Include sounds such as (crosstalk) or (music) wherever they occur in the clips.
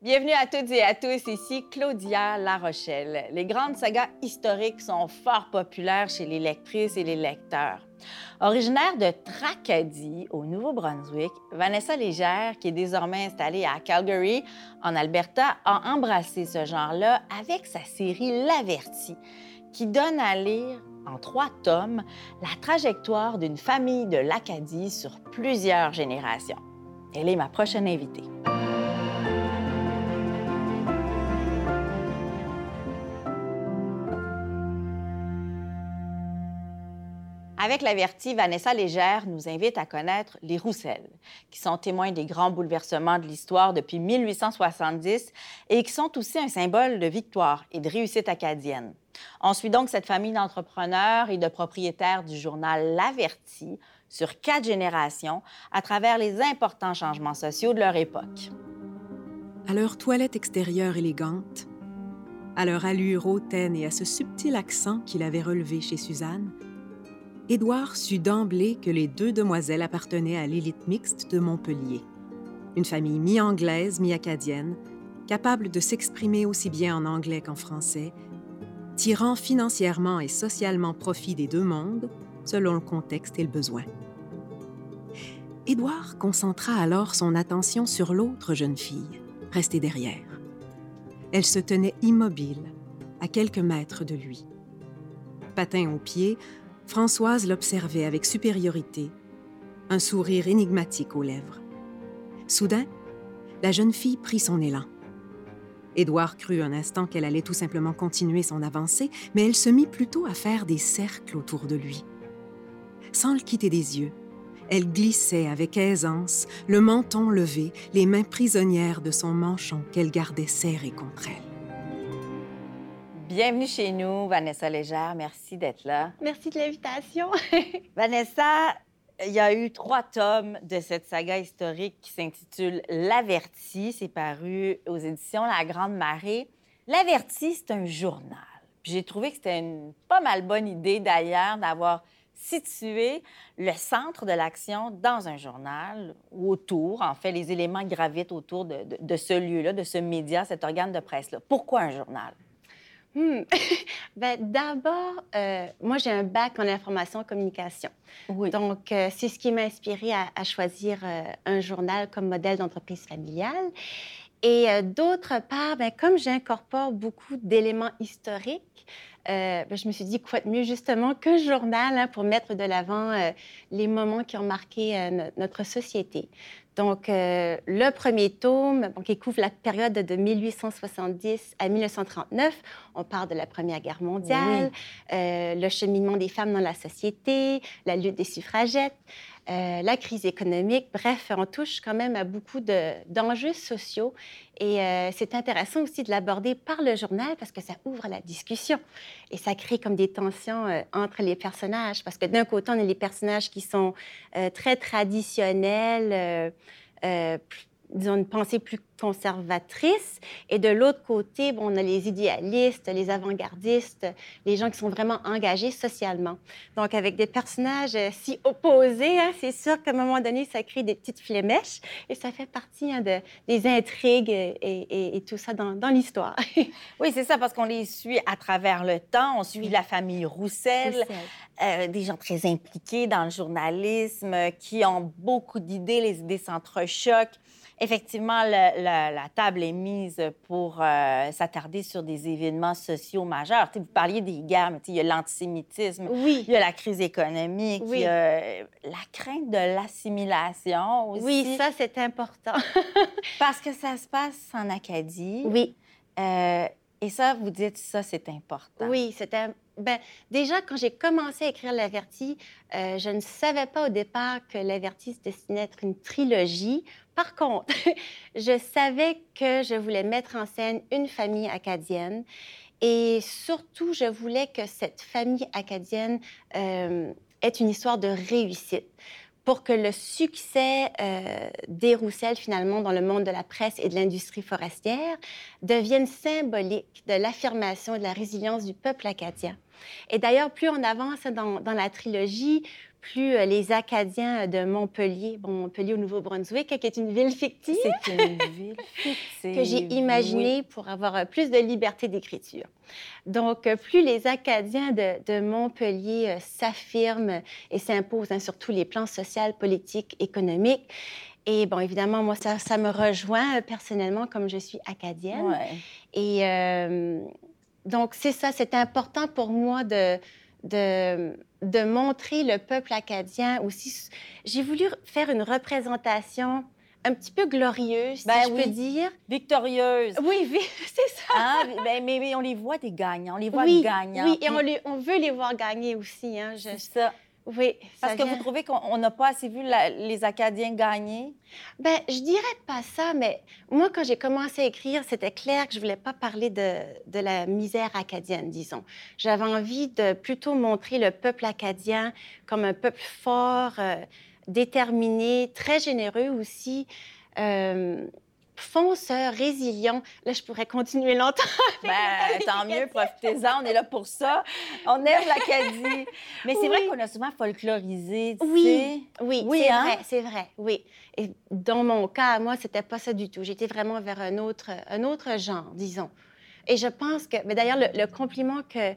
Bienvenue à toutes et à tous, ici Claudia La Rochelle. Les grandes sagas historiques sont fort populaires chez les lectrices et les lecteurs. Originaire de Tracadie, au Nouveau-Brunswick, Vanessa Légère, qui est désormais installée à Calgary, en Alberta, a embrassé ce genre-là avec sa série L'Averti, qui donne à lire en trois tomes la trajectoire d'une famille de l'Acadie sur plusieurs générations. Elle est ma prochaine invitée. Avec l'averti, Vanessa Légère nous invite à connaître les Roussel, qui sont témoins des grands bouleversements de l'histoire depuis 1870 et qui sont aussi un symbole de victoire et de réussite acadienne. On suit donc cette famille d'entrepreneurs et de propriétaires du journal L'Averti sur quatre générations à travers les importants changements sociaux de leur époque. À leur toilette extérieure élégante, à leur allure hautaine et à ce subtil accent qu'il avait relevé chez Suzanne, Édouard sut d'emblée que les deux demoiselles appartenaient à l'élite mixte de Montpellier, une famille mi-anglaise, mi-acadienne, capable de s'exprimer aussi bien en anglais qu'en français, tirant financièrement et socialement profit des deux mondes selon le contexte et le besoin. Édouard concentra alors son attention sur l'autre jeune fille, restée derrière. Elle se tenait immobile, à quelques mètres de lui. Patin aux pieds, Françoise l'observait avec supériorité, un sourire énigmatique aux lèvres. Soudain, la jeune fille prit son élan. Édouard crut un instant qu'elle allait tout simplement continuer son avancée, mais elle se mit plutôt à faire des cercles autour de lui. Sans le quitter des yeux, elle glissait avec aisance, le menton levé, les mains prisonnières de son manchon qu'elle gardait serré contre elle. Bienvenue chez nous, Vanessa Légère. Merci d'être là. Merci de l'invitation. (laughs) Vanessa, il y a eu trois tomes de cette saga historique qui s'intitule L'Averti. C'est paru aux éditions La Grande Marée. L'Averti, c'est un journal. J'ai trouvé que c'était une pas mal bonne idée d'ailleurs d'avoir situé le centre de l'action dans un journal ou autour. En fait, les éléments gravitent autour de, de ce lieu-là, de ce média, cet organe de presse-là. Pourquoi un journal? Hmm. (laughs) ben, D'abord, euh, moi, j'ai un bac en information et communication. Donc, euh, c'est ce qui m'a inspiré à, choisir euh, un journal comme modèle d'entreprise familiale. Et d'autre part, ben, comme j'incorpore beaucoup d'éléments historiques, ben, je me suis dit quoi de mieux justement qu'un journal hein, pour mettre de l'avant les moments qui ont marqué notre société. Donc, euh, le premier tome, qui couvre la période de 1870 à 1939, on parle de la Première Guerre mondiale, euh, le cheminement des femmes dans la société, la lutte des suffragettes, euh, la crise économique. Bref, on touche quand même à beaucoup d'enjeux sociaux. Et c'est intéressant aussi de l'aborder par le journal parce que ça ouvre la discussion et ça crée comme des tensions entre les personnages. Parce que d'un côté, on a les personnages qui sont très traditionnels euh, disons, une pensée plus conservatrice. Et de l'autre côté, bon, on a les idéalistes, les avant-gardistes, les gens qui sont vraiment engagés socialement. Donc, avec des personnages euh, si opposés, hein, c'est sûr qu'à un moment donné, ça crée des petites flémèches et ça fait partie hein, de, des intrigues et, et, tout ça dans, dans l'histoire. (laughs) oui, c'est ça, parce qu'on les suit à travers le temps. On suit la famille Roussel, euh, des gens très impliqués dans le journalisme, qui ont beaucoup d'idées, les idées s'entrechoquent. Effectivement, la, table est mise pour euh, s'attarder sur des événements sociaux majeurs. vous parliez des guerres, mais il y a l'antisémitisme, oui. il y a la crise économique, il y a la crainte de l'assimilation aussi. Oui, ça, c'est important. (laughs) Parce que ça se passe en Acadie. Oui. Euh, et ça, vous dites, ça, c'est important. Oui, c'était ben, déjà, quand j'ai commencé à écrire L'Averti, euh, je ne savais pas au départ que L'Averti se destinait à être une trilogie. Par contre, (laughs) je savais que je voulais mettre en scène une famille acadienne et surtout, je voulais que cette famille acadienne euh, ait une histoire de réussite pour que le succès euh, des Roussel, finalement, dans le monde de la presse et de l'industrie forestière, devienne symbolique de l'affirmation et de la résilience du peuple acadien. Et d'ailleurs, plus on avance dans, la trilogie, plus euh, les Acadiens de Montpellier, bon, Montpellier au Nouveau-Brunswick, qui est une ville fictive. C'est une ville fictive. (laughs) que j'ai imaginée pour avoir euh, plus de liberté d'écriture. Donc, euh, plus les Acadiens de, Montpellier s'affirment et s'imposent hein, sur tous les plans social, politique, économique. Et bon, évidemment, moi, ça, ça me rejoint personnellement comme je suis acadienne. Ouais. Et donc, c'est ça, c'est important pour moi de, de, de, montrer le peuple acadien aussi. J'ai voulu faire une représentation un petit peu glorieuse, si ben je peux dire. Victorieuse. Oui, (laughs) c'est ça. Hein? Ben, mais, mais, on les voit des gagnants, on les voit oui, gagnants. Oui, et on, les, on, veut les voir gagner aussi. Hein, je... C'est ça. Oui. Parce que vous trouvez qu'on n'a pas assez vu les Acadiens gagner? Ben, je dirais pas ça, mais moi, quand j'ai commencé à écrire, c'était clair que je voulais pas parler de, de la misère acadienne, disons. J'avais envie de plutôt montrer le peuple acadien comme un peuple fort, euh, déterminé, très généreux aussi. Euh, fonceur, résilient. Là, je pourrais continuer longtemps. (laughs) ben, tant mieux, profitez-en, on est là pour ça. On aime l'Acadie. (laughs) Mais c'est vrai qu'on a souvent folklorisé, tu oui. sais. Oui, oui, c'est hein? vrai, c'est vrai, oui. Et dans mon cas, moi, c'était pas ça du tout. J'étais vraiment vers un autre, un autre genre, disons. Et je pense que, mais d'ailleurs, le, compliment que,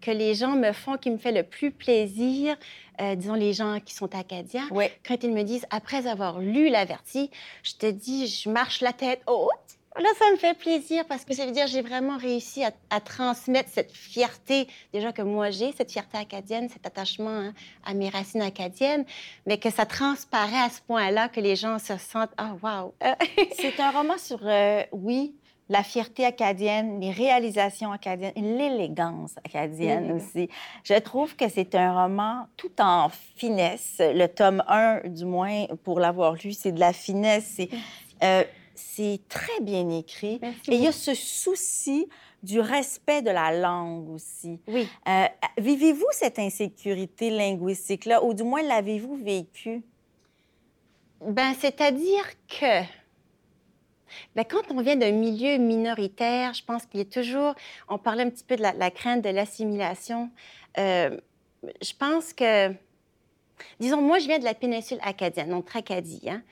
que les gens me font qui me fait le plus plaisir, euh, disons les gens qui sont acadiens, quand ils me disent, après avoir lu l'averti, je te dis, je marche la tête haute. Là, ça me fait plaisir parce que ça veut dire que j'ai vraiment réussi à, transmettre cette fierté, déjà que moi j'ai, cette fierté acadienne, cet attachement hein, à mes racines acadiennes, mais que ça transparaît à ce point-là que les gens se sentent, ah, oh, wow! C'est un roman sur, euh, oui, la fierté acadienne, les réalisations acadiennes, l'élégance acadienne aussi. Je trouve que c'est un roman tout en finesse. Le tome 1, du moins, pour l'avoir lu, c'est de la finesse. C'est, euh, très bien écrit. Et il y a ce souci du respect de la langue aussi. Oui. Euh, vivez-vous cette insécurité linguistique-là, ou du moins l'avez-vous vécue? Ben, c'est-à-dire que Bien, quand on vient d'un milieu minoritaire, je pense qu'il y a toujours, on parlait un petit peu de la, crainte de l'assimilation. Euh, je pense que, disons, moi, je viens de la péninsule acadienne, donc Tracadie. Hein,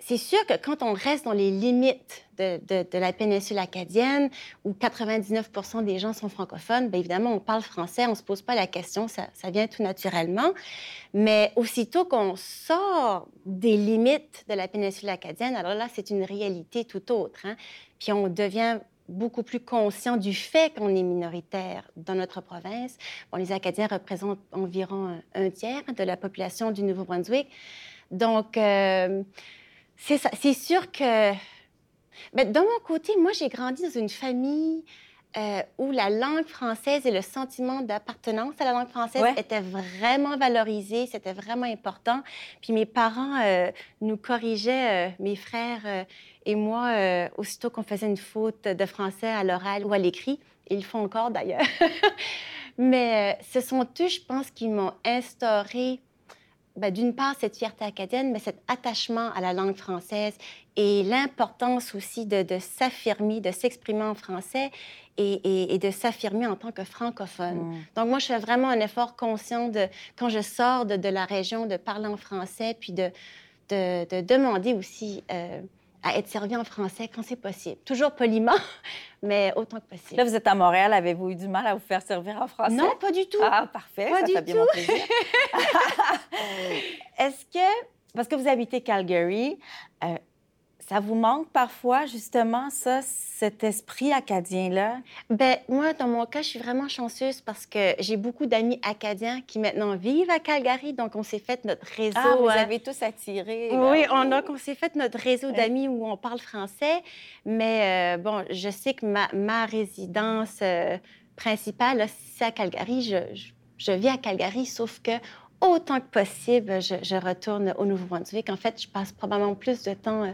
c'est sûr que quand on reste dans les limites de, la péninsule acadienne, où 99% des gens sont francophones, bien évidemment, on parle français, on ne se pose pas la question, ça, vient tout naturellement. Mais aussitôt qu'on sort des limites de la péninsule acadienne, alors là, c'est une réalité tout autre. Hein. Puis on devient beaucoup plus conscient du fait qu'on est minoritaire dans notre province. Bon, les Acadiens représentent environ un, tiers de la population du Nouveau-Brunswick. Donc, euh, c'est ça. C'est sûr que. Mais ben, de mon côté, moi, j'ai grandi dans une famille euh, où la langue française et le sentiment d'appartenance à la langue française étaient vraiment valorisés, c'était vraiment important. Puis mes parents euh, nous corrigeaient, euh, mes frères et moi, aussitôt qu'on faisait une faute de français à l'oral ou à l'écrit. Ils le font encore d'ailleurs. (laughs) Mais ce sont eux, je pense, qui m'ont instauré ben, d'une part, cette fierté acadienne, mais cet attachement à la langue française et l'importance aussi de, s'affirmer, de s'exprimer en français et, de s'affirmer en tant que francophone. Mm. Donc, moi, je fais vraiment un effort conscient de, quand je sors de, la région, de parler en français, puis de, de, demander aussi euh, à être servi en français quand c'est possible. Toujours poliment, (laughs) mais autant que possible. Là, vous êtes à Montréal. Avez-vous eu du mal à vous faire servir en français? Non, pas du tout. Ah, parfait. Pas ça du fait tout. bien mon plaisir. (laughs) (laughs) Est-ce que, parce que vous habitez Calgary, euh, ça vous manque parfois, justement, ça, cet esprit acadien-là? Ben moi, dans mon cas, je suis vraiment chanceuse parce que j'ai beaucoup d'amis acadiens qui maintenant vivent à Calgary. Donc, on s'est fait notre réseau. Ah, vous hein. avez tous attiré. Oui, on, a, on s'est fait notre réseau d'amis où on parle français. Mais euh, bon, je sais que ma, ma résidence euh, principale, c'est à Calgary. Je, je, vis à Calgary, sauf que autant que possible, je, je retourne au Nouveau-Brunswick. En fait, je passe probablement plus de temps euh,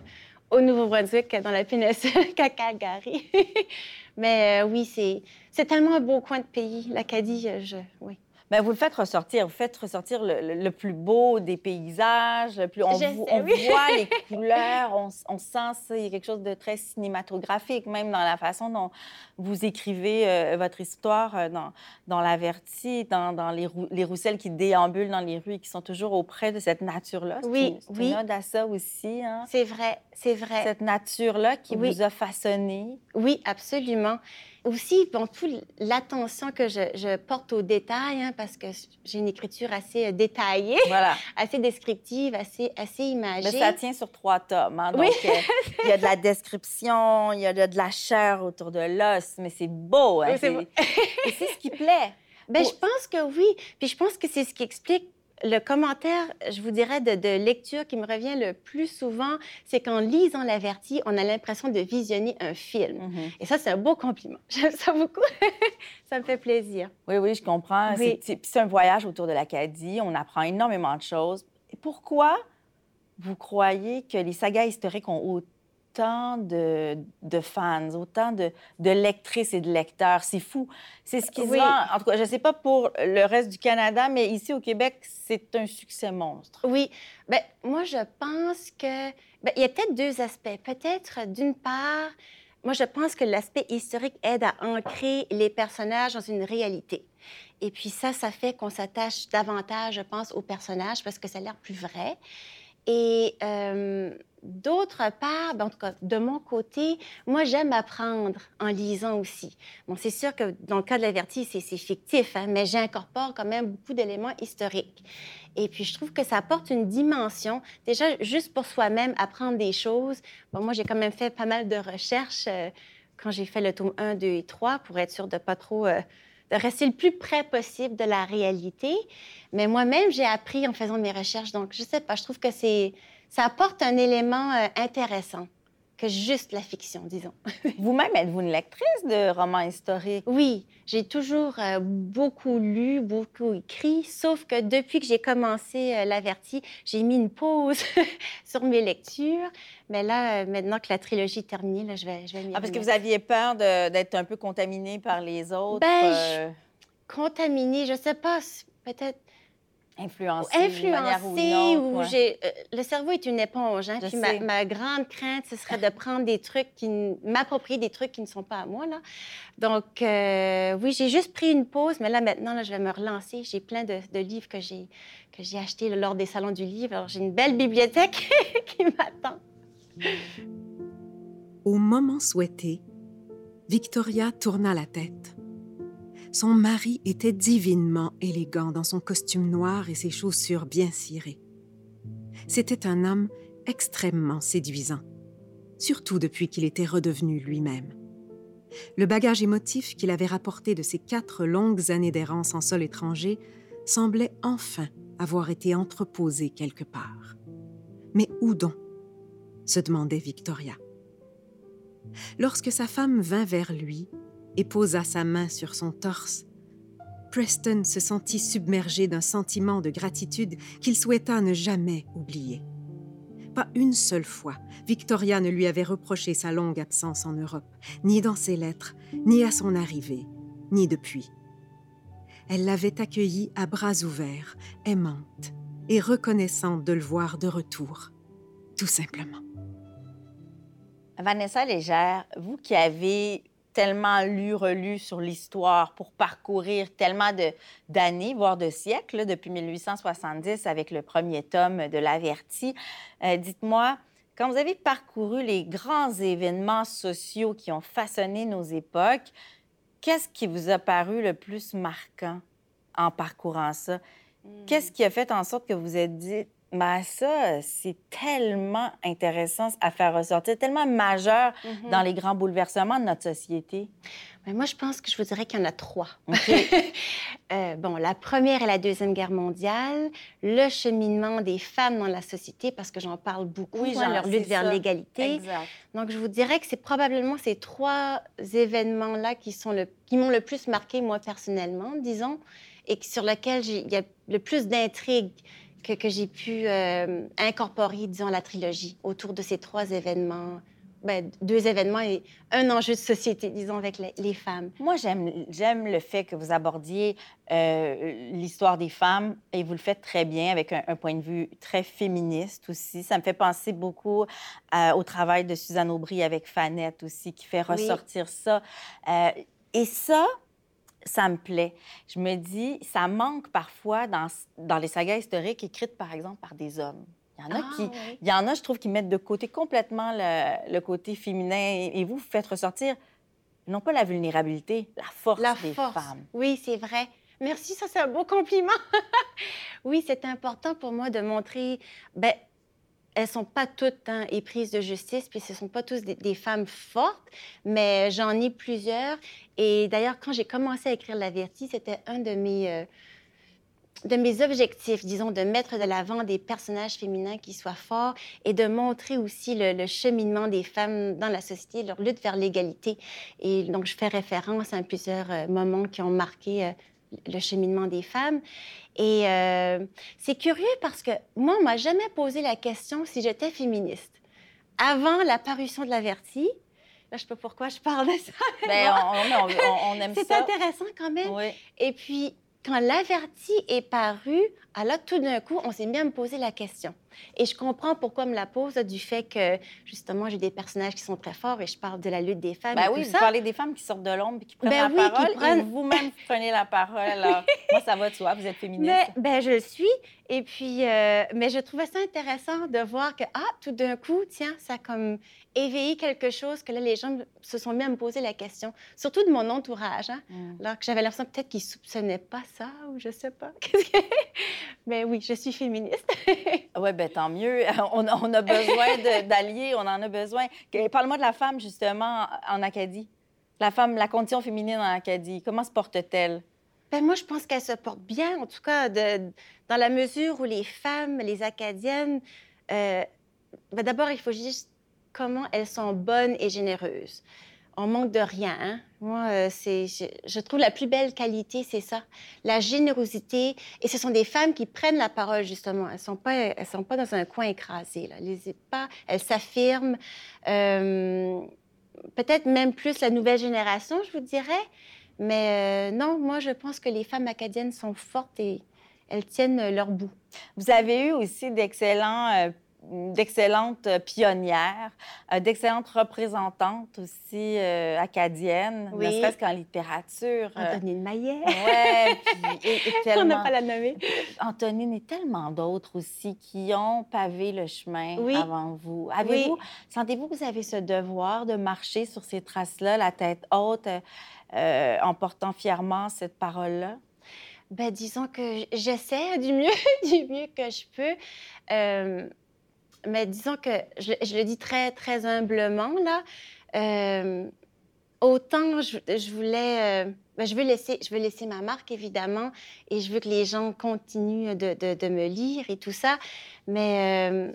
au Nouveau-Brunswick dans la péninsule (laughs) qu'à Calgary. (laughs) Mais euh, oui, c'est, tellement un beau coin de pays, l'Acadie. Euh, je, oui. Bien, vous le faites ressortir. Vous faites ressortir le, plus beau des paysages. Le plus, on, on voit les (laughs) couleurs, on, on sent ça. Il y a quelque chose de très cinématographique, même dans la façon dont vous écrivez euh, votre histoire euh, dans, dans l'Averti, dans, dans les, les rousselles qui déambulent dans les rues et qui sont toujours auprès de cette nature-là. Oui, oui. Une à ça aussi. Hein? C'est vrai, c'est vrai. Cette nature-là qui vous a façonné. Oui, absolument aussi, bon, toute l'attention que je, porte aux détails, hein, parce que j'ai une écriture assez euh, détaillée, (laughs) assez descriptive, assez, assez imagée. Mais ça tient sur trois tomes. Hein, donc, euh, il y a de la description, il y a de, la chair autour de l'os, mais c'est beau. Hein, (laughs) c'est ce qui plaît. Ben, Je pense que oui. Puis je pense que c'est ce qui explique le commentaire, je vous dirais, de, lecture qui me revient le plus souvent, c'est qu'en lisant l'averti, on a l'impression de visionner un film. Mm-hmm. Et ça, c'est un beau compliment. (laughs) J'aime ça beaucoup. (laughs) ça me fait plaisir. Oui, oui, je comprends. C'est un voyage autour de l'Acadie. On apprend énormément de choses. Pourquoi vous croyez que les sagas historiques ont autant de, de fans, autant de, de, lectrices et de lecteurs. C'est fou. C'est ce qui oui. En tout cas, je ne sais pas pour le reste du Canada, mais ici au Québec, c'est un succès monstre. Oui. Bien, moi, je pense que. Bien, il y a peut-être deux aspects. Peut-être, d'une part, moi, je pense que l'aspect historique aide à ancrer les personnages dans une réalité. Et puis ça, ça fait qu'on s'attache davantage, je pense, aux personnages parce que ça a l'air plus vrai. Et euh, d'autre part, ben, en tout cas, de mon côté, moi, j'aime apprendre en lisant aussi. Bon, c'est sûr que dans le cas de l'averti, c'est fictif, hein, mais j'incorpore quand même beaucoup d'éléments historiques. Et puis, je trouve que ça apporte une dimension. Déjà, juste pour soi-même, apprendre des choses. Bon, moi, j'ai quand même fait pas mal de recherches euh, quand j'ai fait le tome 1, 2 et 3 pour être sûr de pas trop... Euh, de rester le plus près possible de la réalité. Mais moi-même, j'ai appris en faisant mes recherches. Donc, je sais pas, je trouve que c'est, ça apporte un élément euh, intéressant que juste la fiction, disons. (laughs) Vous-même, êtes-vous une lectrice de romans historiques? Oui, j'ai toujours euh, beaucoup lu, beaucoup écrit, sauf que depuis que j'ai commencé euh, l'Averti, j'ai mis une pause (laughs) sur mes lectures. Mais là, euh, maintenant que la trilogie est terminée, là, je vais, je vais Ah, parce que vous aviez peur d'être un peu contaminée par les autres? Ben, contaminée, je sais pas, peut-être influencé, influencé ou, j'ai euh, le cerveau est une éponge hein, puis ma, grande crainte ce serait de prendre des trucs qui m'approprier des trucs qui ne sont pas à moi là. Donc euh, oui j'ai juste pris une pause mais là maintenant là, je vais me relancer. J'ai plein de, livres que j'ai que j'ai achetés lors des salons du livre. Alors j'ai une belle bibliothèque (laughs) qui m'attend. Au moment souhaité Victoria tourna la tête son mari était divinement élégant dans son costume noir et ses chaussures bien cirées. C'était un homme extrêmement séduisant, surtout depuis qu'il était redevenu lui-même. Le bagage émotif qu'il avait rapporté de ses quatre longues années d'errance en sol étranger semblait enfin avoir été entreposé quelque part. Mais où donc? se demandait Victoria. Lorsque sa femme vint vers lui, et posa sa main sur son torse, Preston se sentit submergé d'un sentiment de gratitude qu'il souhaita ne jamais oublier. Pas une seule fois, Victoria ne lui avait reproché sa longue absence en Europe, ni dans ses lettres, ni à son arrivée, ni depuis. Elle l'avait accueilli à bras ouverts, aimante et reconnaissante de le voir de retour, tout simplement. Vanessa Légère, vous qui avez tellement lu, relu sur l'histoire pour parcourir tellement d'années, voire de siècles, depuis 1870 avec le premier tome de l'Averti. Euh, dites-moi, quand vous avez parcouru les grands événements sociaux qui ont façonné nos époques, qu'est-ce qui vous a paru le plus marquant en parcourant ça? Hmm. Qu'est-ce qui a fait en sorte que vous êtes dit, ben ça, c'est tellement intéressant à faire ressortir, tellement majeur mm-hmm. dans les grands bouleversements de notre société. Ben moi, je pense que je vous dirais qu'il y en a trois. (laughs) euh, bon, la première et la deuxième guerre mondiale, le cheminement des femmes dans la société, parce que j'en parle beaucoup, oui, leur lutte vers l'égalité. Donc, je vous dirais que c'est probablement ces trois événements-là qui sont le, qui m'ont le plus marqué moi personnellement, disons, et sur lesquels il y a le plus d'intrigues que, j'ai pu euh, incorporer, disons, la trilogie autour de ces trois événements ben, deux événements et un enjeu de société, disons, avec les, femmes. Moi, j'aime le fait que vous abordiez euh, l'histoire des femmes et vous le faites très bien avec un, point de vue très féministe aussi. Ça me fait penser beaucoup euh, au travail de Suzanne Aubry avec Fanette aussi, qui fait ressortir ça. Euh, et ça, ça me plaît. Je me dis, ça manque parfois dans, dans les sagas historiques écrites, par exemple, par des hommes. Il y en a qui, ah, il y en a, je trouve, qui mettent de côté complètement le, côté féminin. Et, vous, vous faites ressortir non pas la vulnérabilité, la force la des femmes. Oui, c'est vrai. Merci, ça c'est un beau compliment. (laughs) oui, c'est important pour moi de montrer. Ben, elles sont pas toutes hein, éprises de justice, puis ce sont pas tous des, femmes fortes, mais j'en ai plusieurs. Et d'ailleurs, quand j'ai commencé à écrire L'Averti, c'était un de mes euh, de mes objectifs, disons, de mettre de l'avant des personnages féminins qui soient forts et de montrer aussi le, cheminement des femmes dans la société, leur lutte vers l'égalité. Et donc, je fais référence à plusieurs euh, moments qui ont marqué euh, le cheminement des femmes. Et euh, c'est curieux parce que moi, on m'a jamais posé la question si j'étais féministe. Avant la parution de l'Averti, Là, je sais pas pourquoi je parle de ça. Mais ben, on, on, on, aime (laughs) ça. C'est intéressant quand même. Oui. Et puis, quand l'averti est paru, alors tout d'un coup, on s'est bien me poser la question. Et je comprends pourquoi me la pose du fait que, justement, j'ai des personnages qui sont très forts et je parle de la lutte des femmes. Ben oui, vous parlez des femmes qui sortent de l'ombre et qui prennent ben la parole. Et vous-même, prenez la parole. Alors, (laughs) moi, ça va de soi, vous êtes féministe. Mais, ben, je le suis. Et puis, euh, mais je trouvais ça intéressant de voir que, ah, tout d'un coup, tiens, ça a comme éveillé quelque chose que là, les gens se sont mis à me poser la question, surtout de mon entourage. Hein? Mm. Alors que j'avais l'impression peut-être qu'ils soupçonnaient pas ça ou je sais pas. (laughs) (laughs) mais oui, je suis féministe. (laughs) oui, ben tant mieux. On, a besoin d'alliés, on en a besoin. Parle-moi de la femme, justement, en Acadie. La femme, la condition féminine en Acadie, comment se porte-t-elle? Ben, moi, je pense qu'elle se porte bien, en tout cas, dans la mesure où les femmes, les Acadiennes, euh, ben, d'abord, il faut juste comment elles sont bonnes et généreuses. On manque de rien. Hein. Moi, euh, je, trouve la plus belle qualité, c'est ça, la générosité. Et ce sont des femmes qui prennent la parole justement. Elles sont sont pas dans un coin écrasé. Là. Elles, pas, elles s'affirment. Euh, peut-être même plus la nouvelle génération, je vous dirais. Mais euh, non, moi, je pense que les femmes acadiennes sont fortes et elles tiennent leur bout. Vous avez eu aussi d'excellents euh, d'excellentes pionnières, euh, d'excellentes représentantes aussi acadiennes, oui. ne serait-ce qu'en littérature. Antonine Maillet. Oui, tellement... (laughs) On n'a pas la nommer. Antonine et tellement d'autres aussi qui ont pavé le chemin avant vous. Avez-vous, sentez-vous que vous avez ce devoir de marcher sur ces traces-là, la tête haute, euh, en portant fièrement cette parole-là? Ben, disons que j'essaie du mieux, (laughs) du mieux que je peux. Euh, mais disons que je, le dis très, très humblement, là. Euh, autant je, voulais... Ben, je, veux laisser, je veux laisser ma marque, évidemment, et je veux que les gens continuent de, me lire et tout ça. Mais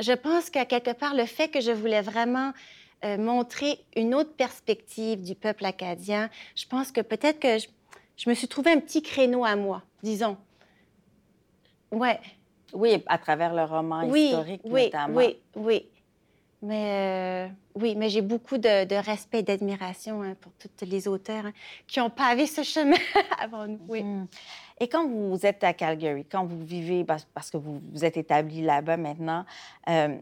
je pense qu'à quelque part, le fait que je voulais vraiment euh, montrer une autre perspective du peuple acadien. Je pense que peut-être que je, me suis trouvé un petit créneau à moi, disons. Ouais. Oui, à travers le roman historique, oui, notamment. Oui, oui. Mais euh, oui, mais j'ai beaucoup de, respect et d'admiration hein, pour tous les auteurs hein, qui ont pavé ce chemin (laughs) avant nous. Oui. Mm. Et quand vous êtes à Calgary, quand vous vivez, parce que vous, vous êtes établi là-bas maintenant, euh,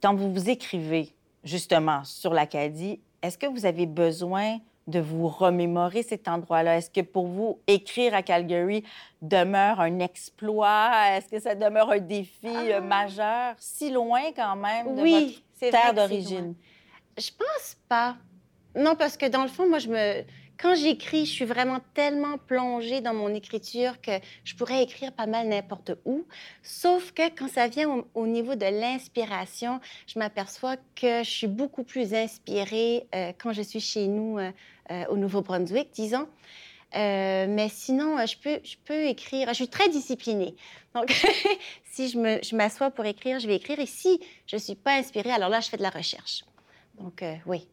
quand vous vous écrivez, justement sur l'Acadie, est-ce que vous avez besoin de vous remémorer cet endroit-là? Est-ce que pour vous, écrire à Calgary demeure un exploit? Est-ce que ça demeure un défi euh, ah. majeur, si loin quand même de oui, votre terre d'origine? Je pense pas. Non, parce que dans le fond, moi, je me quand j'écris, je suis vraiment tellement plongée dans mon écriture que je pourrais écrire pas mal n'importe où. Sauf que quand ça vient au, niveau de l'inspiration, je m'aperçois que je suis beaucoup plus inspirée euh, quand je suis chez nous euh, euh, au Nouveau-Brunswick, disons. mais sinon, je peux, écrire. Je suis très disciplinée. Donc, (laughs) si je m'assois pour écrire, je vais écrire. Et si je ne suis pas inspirée, alors là, je fais de la recherche. Donc, oui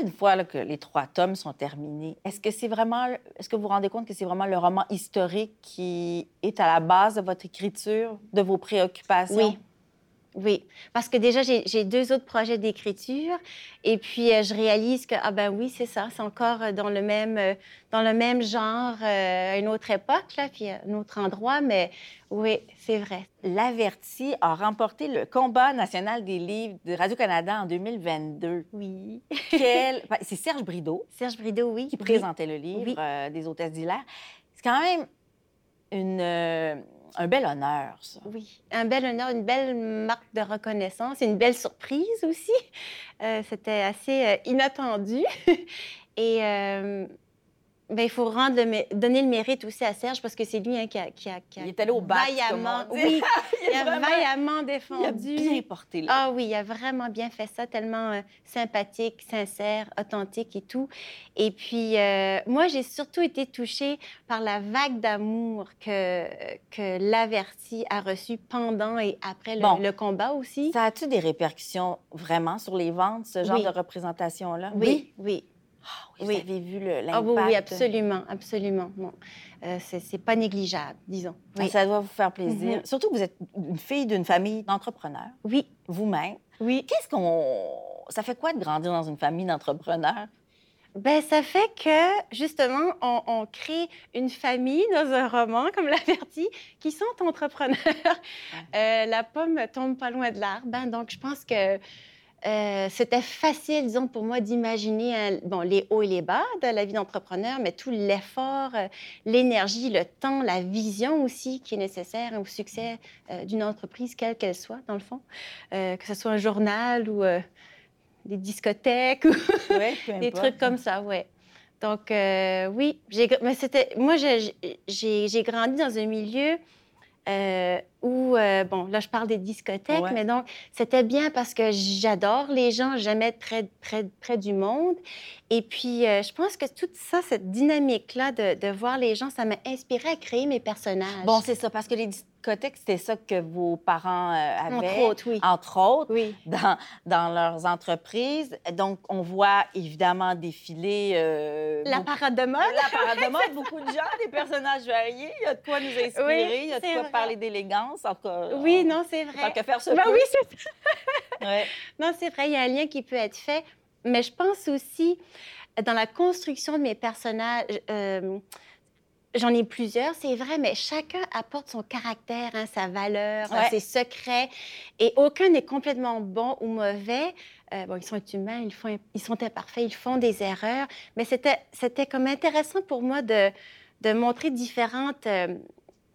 une fois que les trois tomes sont terminés, est-ce que c'est vraiment, est-ce que vous vous rendez compte que c'est vraiment le roman historique qui est à la base de votre écriture, de vos préoccupations? Oui, parce que déjà, j'ai deux autres projets d'écriture et puis euh, je réalise que, ah ben oui, c'est ça, c'est encore euh, dans le même, euh, dans le même genre, à une autre époque, là, puis un autre endroit, mais oui, c'est vrai. L'Averti a remporté le combat national des livres de Radio-Canada en 2022. Oui. Quel... (laughs) c'est Serge Brideau. Serge Brideau, oui. Qui présentait le livre des hôtesses d'hilaire. C'est quand même une un bel honneur, ça. Oui, un bel honneur, une belle marque de reconnaissance, une belle surprise aussi. Euh, c'était assez euh, inattendu. (laughs) Et euh, ben, il faut rendre donner le mérite aussi à Serge parce que c'est lui hein, qui, a, qui, a, Il est allé au bac, vaillamment, (laughs) oui, il, a, vaillamment défendu. Il a bien porté là. Ah oui, il a vraiment bien fait ça, tellement euh, sympathique, sincère, authentique et tout. Et puis euh, moi, j'ai surtout été touchée par la vague d'amour que que l'averti a reçu pendant et après le, combat aussi. Ça a-tu des répercussions vraiment sur les ventes, ce genre de représentation là Oui, oui. Ah oui, vous avez vu l'impact. Ah oui, absolument, absolument. Bon, euh, c'est pas négligeable, disons. Oui. Ça doit vous faire plaisir. Mm-hmm. Surtout que vous êtes une fille d'une famille d'entrepreneurs. Oui. Vous-même. Oui. Qu'est-ce qu'on... Ça fait quoi de grandir dans une famille d'entrepreneurs? Ben, ça fait que, justement, on, crée une famille dans un roman, comme l'avertit, qui sont entrepreneurs. Euh, la pomme tombe pas loin de l'arbre. Hein, donc, je pense que euh, c'était facile, disons, pour moi d'imaginer bon, les hauts et les bas de la vie d'entrepreneur, mais tout l'effort, euh, l'énergie, le temps, la vision aussi qui est nécessaire au succès euh, d'une entreprise, quelle qu'elle soit, dans le fond. que ce soit un journal ou des discothèques (laughs) ou des trucs comme ça, ouais. Donc, oui, mais c'était, moi, j'ai grandi dans un milieu euh, où, euh, bon, là, je parle des discothèques, mais donc, c'était bien parce que j'adore les gens, j'aimais être très, très près du monde. Et puis, euh, je pense que toute ça, cette dynamique-là de, de, voir les gens, ça m'a inspiré à créer mes personnages. Bon, c'est ça, parce que les c'était ça que vos parents euh, avaient. Entre autres, oui. Entre autres, oui. dans, dans leurs entreprises. Donc, on voit évidemment défiler... Euh, la parade de mode. La parade de (laughs) mode, beaucoup de gens, des personnages variés. Il y a de quoi nous inspirer, il y a de quoi parler d'élégance. Oui, non, c'est vrai. Tant que faire ce ben oui, c'est (laughs) ouais. Non, c'est vrai, il y a un lien qui peut être fait. Mais je pense aussi, dans la construction de mes personnages... Euh, J'en ai plusieurs, c'est vrai, mais chacun apporte son caractère, hein, sa valeur, ses secrets, et aucun n'est complètement bon ou mauvais. Euh, bon, ils sont humains, ils, font, ils sont imparfaits, ils font des erreurs, mais c'était, c'était comme intéressant pour moi de, de montrer différentes euh,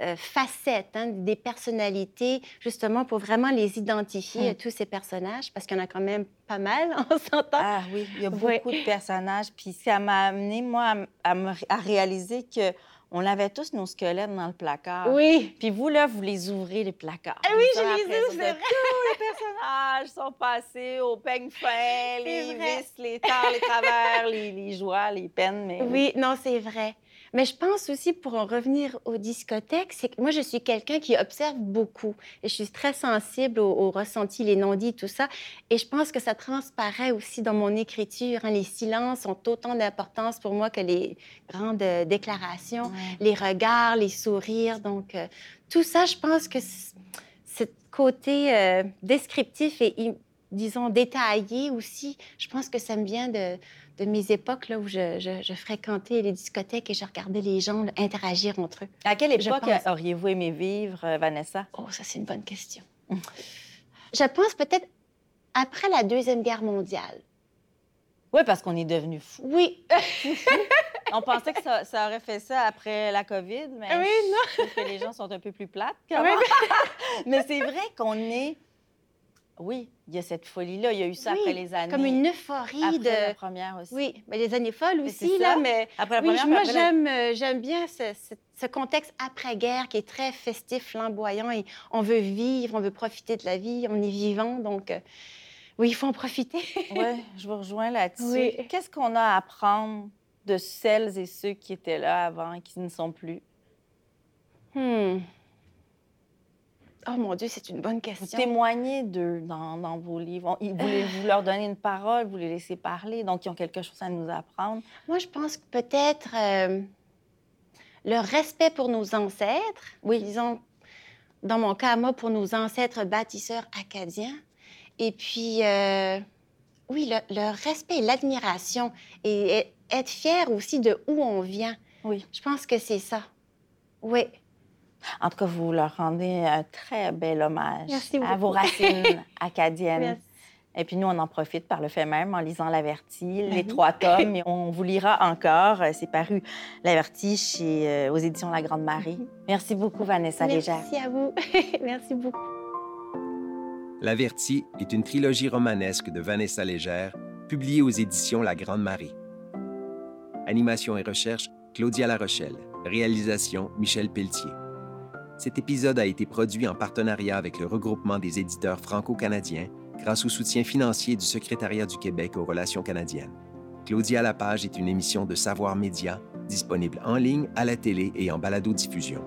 euh, facettes hein, des personnalités, justement pour vraiment les identifier, hum. tous ces personnages, parce qu'il y en a quand même pas mal, (laughs) on s'entend. Ah oui, il y a beaucoup de personnages, puis ça m'a amené, moi, à, à réaliser que on avait tous nos squelettes dans le placard. Oui. Puis vous, là, vous les ouvrez, les placards. Ah oui, je les ouvre, c'est vrai. Tous les personnages sont passés au peigne fin, les vis, les torts, les travers, les, les, joies, les peines. Mais... Oui, non, c'est vrai. Mais je pense aussi, pour en revenir aux discothèques, c'est que moi, je suis quelqu'un qui observe beaucoup et je suis très sensible aux, ressentis, les non-dits, tout ça. Et je pense que ça transparaît aussi dans mon écriture. Hein. Les silences ont autant d'importance pour moi que les grandes euh, déclarations, les regards, les sourires. Donc, euh, tout ça, je pense que ce côté euh, descriptif et, disons, détaillé aussi, je pense que ça me vient de de mes époques là, où je, fréquentais les discothèques et je regardais les gens interagir entre eux. À quelle époque auriez-vous aimé vivre, euh, Vanessa? Oh, ça, c'est une bonne question. je pense peut-être après la Deuxième Guerre mondiale. Oui, parce qu'on est devenu fou. Oui. (laughs) On pensait que ça, aurait fait ça après la COVID, mais oui, non. je trouve que les gens sont un peu plus plates. (laughs) mais c'est vrai qu'on est oui, il y a cette folie-là. Il y a eu ça après les années. Comme une euphorie après de. la première aussi. Oui, mais les années folles aussi, là. Mais après la première, moi, j'aime, euh, j'aime bien ce, contexte après-guerre qui est très festif, flamboyant. Et on veut vivre, on veut profiter de la vie, on est vivant. Donc, euh, oui, il faut en profiter. (laughs) oui, je vous rejoins là-dessus. Qu'est-ce qu'on a à apprendre de celles et ceux qui étaient là avant et qui ne sont plus? Hmm. Oh mon Dieu, c'est une bonne question. Vous témoignez d'eux dans, vos livres. Vous, vous leur donner une parole, vous les laissez parler, donc ils ont quelque chose à nous apprendre. Moi, je pense que peut-être euh, le respect pour nos ancêtres. Oui. Disons, dans mon cas, moi, pour nos ancêtres bâtisseurs acadiens. Et puis, euh, oui, le, respect et l'admiration et, être fier aussi de où on vient. Oui. Je pense que c'est ça. Oui. En tout cas, vous leur rendez un très bel hommage à vos (laughs) racines acadiennes. Et puis nous, on en profite par le fait même en lisant L'Averti, les trois tomes. (laughs) Et on vous lira encore. C'est paru L'Averti chez, euh, aux éditions La Grande Marie. (laughs) Merci beaucoup, Vanessa Légère. Merci à vous. Merci beaucoup. L'Averti est une trilogie romanesque de Vanessa Légère, publiée aux éditions La Grande Marie. Animation et recherche, Claudia Larochelle. Réalisation, Michel Pelletier. Cet épisode a été produit en partenariat avec le regroupement des éditeurs franco-canadiens grâce au soutien financier du Secrétariat du Québec aux relations canadiennes. Claudia Lapage est une émission de Savoir Média disponible en ligne, à la télé et en balado-diffusion.